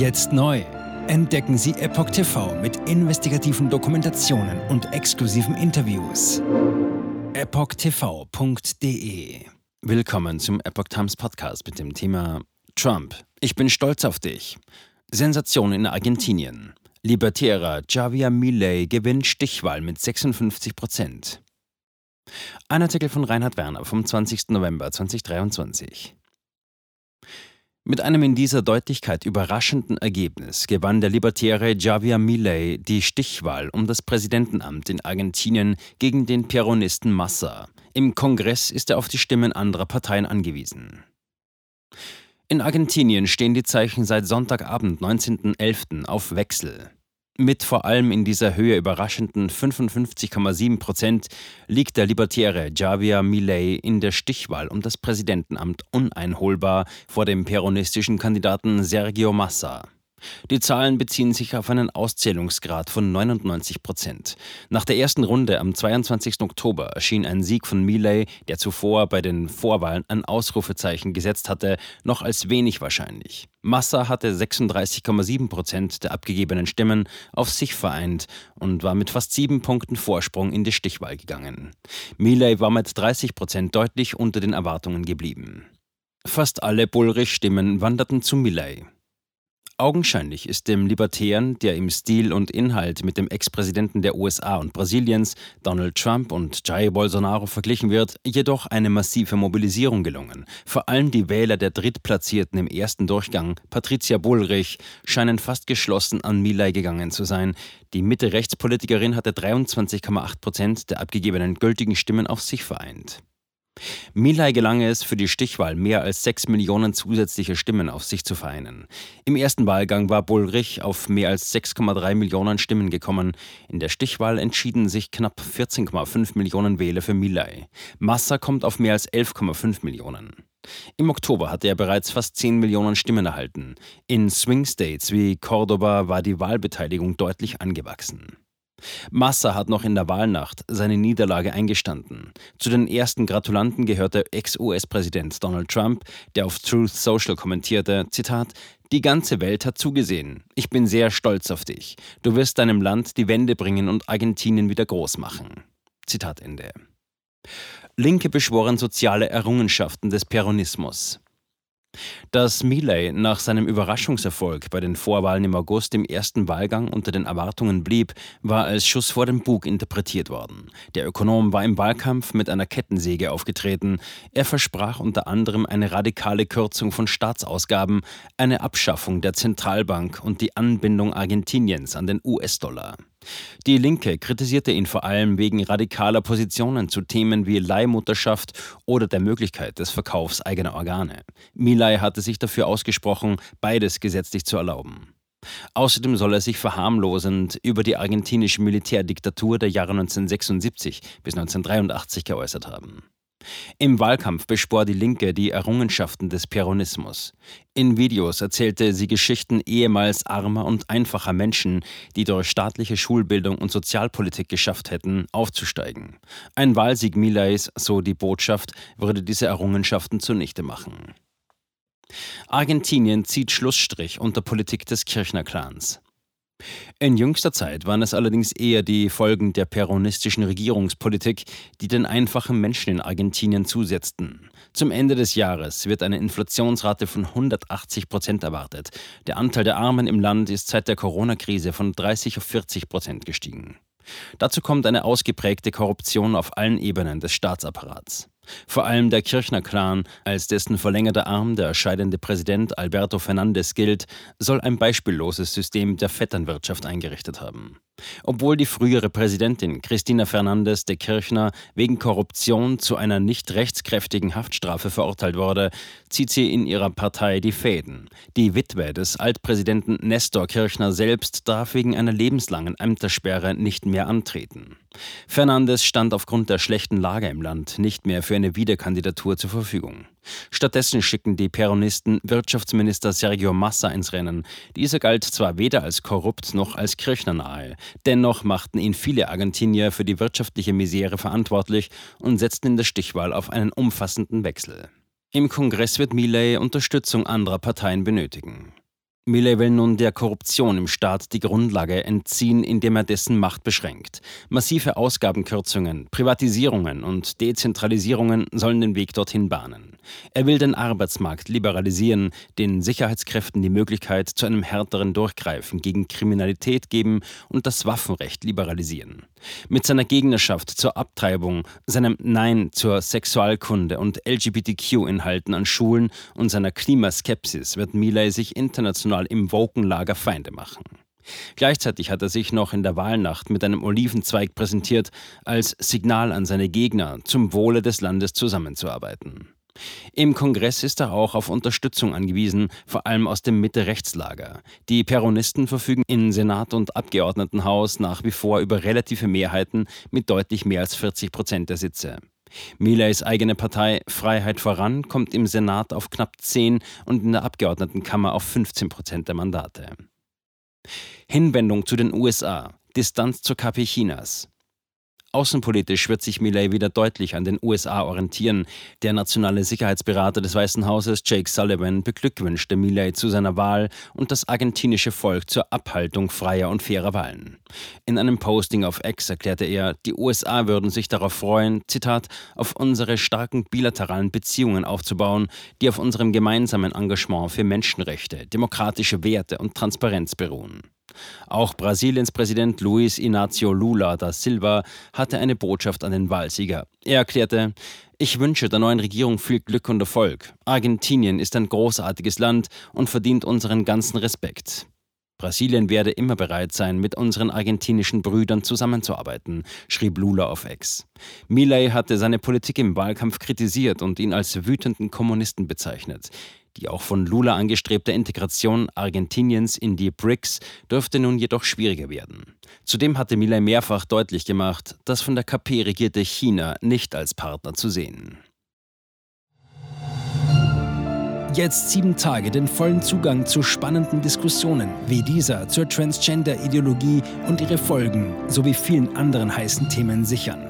Jetzt neu. Entdecken Sie Epoch TV mit investigativen Dokumentationen und exklusiven Interviews. EpochTV.de Willkommen zum Epoch Times Podcast mit dem Thema Trump. Ich bin stolz auf dich. Sensation in Argentinien. Libertärer Javier Milei gewinnt Stichwahl mit 56 Prozent. Ein Artikel von Reinhard Werner vom 20. November 2023. Mit einem in dieser Deutlichkeit überraschenden Ergebnis gewann der Libertäre Javier Milei die Stichwahl um das Präsidentenamt in Argentinien gegen den Peronisten Massa. Im Kongress ist er auf die Stimmen anderer Parteien angewiesen. In Argentinien stehen die Zeichen seit Sonntagabend, 19.11. auf Wechsel. Mit vor allem in dieser Höhe überraschenden 55,7 Prozent liegt der Libertäre Javier Milei in der Stichwahl um das Präsidentenamt uneinholbar vor dem peronistischen Kandidaten Sergio Massa. Die Zahlen beziehen sich auf einen Auszählungsgrad von 99 Prozent. Nach der ersten Runde am 22. Oktober erschien ein Sieg von Milei, der zuvor bei den Vorwahlen ein Ausrufezeichen gesetzt hatte, noch als wenig wahrscheinlich. Massa hatte 36,7 Prozent der abgegebenen Stimmen auf sich vereint und war mit fast sieben Punkten Vorsprung in die Stichwahl gegangen. Milei war mit 30 Prozent deutlich unter den Erwartungen geblieben. Fast alle Bullrich-Stimmen wanderten zu Milei. Augenscheinlich ist dem Libertären, der im Stil und Inhalt mit dem Ex-Präsidenten der USA und Brasiliens, Donald Trump und Jair Bolsonaro verglichen wird, jedoch eine massive Mobilisierung gelungen. Vor allem die Wähler der Drittplatzierten im ersten Durchgang, Patricia Bullrich, scheinen fast geschlossen an Milay gegangen zu sein. Die Mitte-Rechtspolitikerin hatte 23,8 Prozent der abgegebenen gültigen Stimmen auf sich vereint. Milay gelang es, für die Stichwahl mehr als sechs Millionen zusätzliche Stimmen auf sich zu vereinen. Im ersten Wahlgang war Bullrich auf mehr als 6,3 Millionen Stimmen gekommen. In der Stichwahl entschieden sich knapp 14,5 Millionen Wähler für Milay. Massa kommt auf mehr als 11,5 Millionen. Im Oktober hatte er bereits fast 10 Millionen Stimmen erhalten. In Swing States wie Cordoba war die Wahlbeteiligung deutlich angewachsen. Massa hat noch in der Wahlnacht seine Niederlage eingestanden. Zu den ersten Gratulanten gehörte Ex-US-Präsident Donald Trump, der auf Truth Social kommentierte, Zitat, die ganze Welt hat zugesehen. Ich bin sehr stolz auf dich. Du wirst deinem Land die Wende bringen und Argentinien wieder groß machen. Zitat Ende. Linke beschworen soziale Errungenschaften des Peronismus. Dass Milei nach seinem Überraschungserfolg bei den Vorwahlen im August im ersten Wahlgang unter den Erwartungen blieb, war als Schuss vor dem Bug interpretiert worden. Der Ökonom war im Wahlkampf mit einer Kettensäge aufgetreten. Er versprach unter anderem eine radikale Kürzung von Staatsausgaben, eine Abschaffung der Zentralbank und die Anbindung Argentiniens an den US-Dollar. Die Linke kritisierte ihn vor allem wegen radikaler Positionen zu Themen wie Leihmutterschaft oder der Möglichkeit des Verkaufs eigener Organe. Milay hatte sich dafür ausgesprochen, beides gesetzlich zu erlauben. Außerdem soll er sich verharmlosend über die argentinische Militärdiktatur der Jahre 1976 bis 1983 geäußert haben. Im Wahlkampf beschwor die Linke die Errungenschaften des Peronismus. In Videos erzählte sie Geschichten ehemals armer und einfacher Menschen, die durch staatliche Schulbildung und Sozialpolitik geschafft hätten, aufzusteigen. Ein Wahlsieg Milays, so die Botschaft, würde diese Errungenschaften zunichte machen. Argentinien zieht Schlussstrich unter Politik des Kirchner-Clans. In jüngster Zeit waren es allerdings eher die Folgen der peronistischen Regierungspolitik, die den einfachen Menschen in Argentinien zusetzten. Zum Ende des Jahres wird eine Inflationsrate von 180 Prozent erwartet. Der Anteil der Armen im Land ist seit der Corona-Krise von 30 auf 40 Prozent gestiegen. Dazu kommt eine ausgeprägte Korruption auf allen Ebenen des Staatsapparats. Vor allem der Kirchner-Clan, als dessen verlängerter Arm der scheidende Präsident Alberto Fernandez gilt, soll ein beispielloses System der Vetternwirtschaft eingerichtet haben. Obwohl die frühere Präsidentin Cristina Fernandez de Kirchner wegen Korruption zu einer nicht rechtskräftigen Haftstrafe verurteilt wurde, zieht sie in ihrer Partei die Fäden. Die Witwe des Altpräsidenten Nestor Kirchner selbst darf wegen einer lebenslangen Ämtersperre nicht mehr antreten. Fernandez stand aufgrund der schlechten Lage im Land nicht mehr für eine Wiederkandidatur zur Verfügung. Stattdessen schicken die Peronisten Wirtschaftsminister Sergio Massa ins Rennen. Dieser galt zwar weder als korrupt noch als kirchnernahe, dennoch machten ihn viele Argentinier für die wirtschaftliche Misere verantwortlich und setzten in der Stichwahl auf einen umfassenden Wechsel. Im Kongress wird Milei Unterstützung anderer Parteien benötigen. Millet will nun der Korruption im Staat die Grundlage entziehen, indem er dessen Macht beschränkt. Massive Ausgabenkürzungen, Privatisierungen und Dezentralisierungen sollen den Weg dorthin bahnen. Er will den Arbeitsmarkt liberalisieren, den Sicherheitskräften die Möglichkeit zu einem härteren Durchgreifen gegen Kriminalität geben und das Waffenrecht liberalisieren. Mit seiner Gegnerschaft zur Abtreibung, seinem Nein zur Sexualkunde und LGBTQ-Inhalten an Schulen und seiner Klimaskepsis wird Milei sich international im Wokenlager Feinde machen. Gleichzeitig hat er sich noch in der Wahlnacht mit einem Olivenzweig präsentiert, als Signal an seine Gegner, zum Wohle des Landes zusammenzuarbeiten. Im Kongress ist er auch auf Unterstützung angewiesen, vor allem aus dem Mitte-Rechtslager. Die Peronisten verfügen in Senat und Abgeordnetenhaus nach wie vor über relative Mehrheiten mit deutlich mehr als 40 Prozent der Sitze. Mileys eigene Partei Freiheit voran kommt im Senat auf knapp 10 und in der Abgeordnetenkammer auf 15 Prozent der Mandate. Hinwendung zu den USA, Distanz zur KP Chinas. Außenpolitisch wird sich Millet wieder deutlich an den USA orientieren. Der nationale Sicherheitsberater des Weißen Hauses, Jake Sullivan, beglückwünschte Millet zu seiner Wahl und das argentinische Volk zur Abhaltung freier und fairer Wahlen. In einem Posting auf X erklärte er, die USA würden sich darauf freuen, Zitat, auf unsere starken bilateralen Beziehungen aufzubauen, die auf unserem gemeinsamen Engagement für Menschenrechte, demokratische Werte und Transparenz beruhen. Auch Brasiliens Präsident Luiz Inácio Lula da Silva hatte eine Botschaft an den Wahlsieger. Er erklärte, ich wünsche der neuen Regierung viel Glück und Erfolg. Argentinien ist ein großartiges Land und verdient unseren ganzen Respekt. Brasilien werde immer bereit sein, mit unseren argentinischen Brüdern zusammenzuarbeiten, schrieb Lula auf Ex. Milei hatte seine Politik im Wahlkampf kritisiert und ihn als wütenden Kommunisten bezeichnet. Die auch von Lula angestrebte Integration Argentiniens in die BRICS dürfte nun jedoch schwieriger werden. Zudem hatte Milei mehrfach deutlich gemacht, das von der KP regierte China nicht als Partner zu sehen. Jetzt sieben Tage den vollen Zugang zu spannenden Diskussionen wie dieser zur Transgender-Ideologie und ihre Folgen sowie vielen anderen heißen Themen sichern.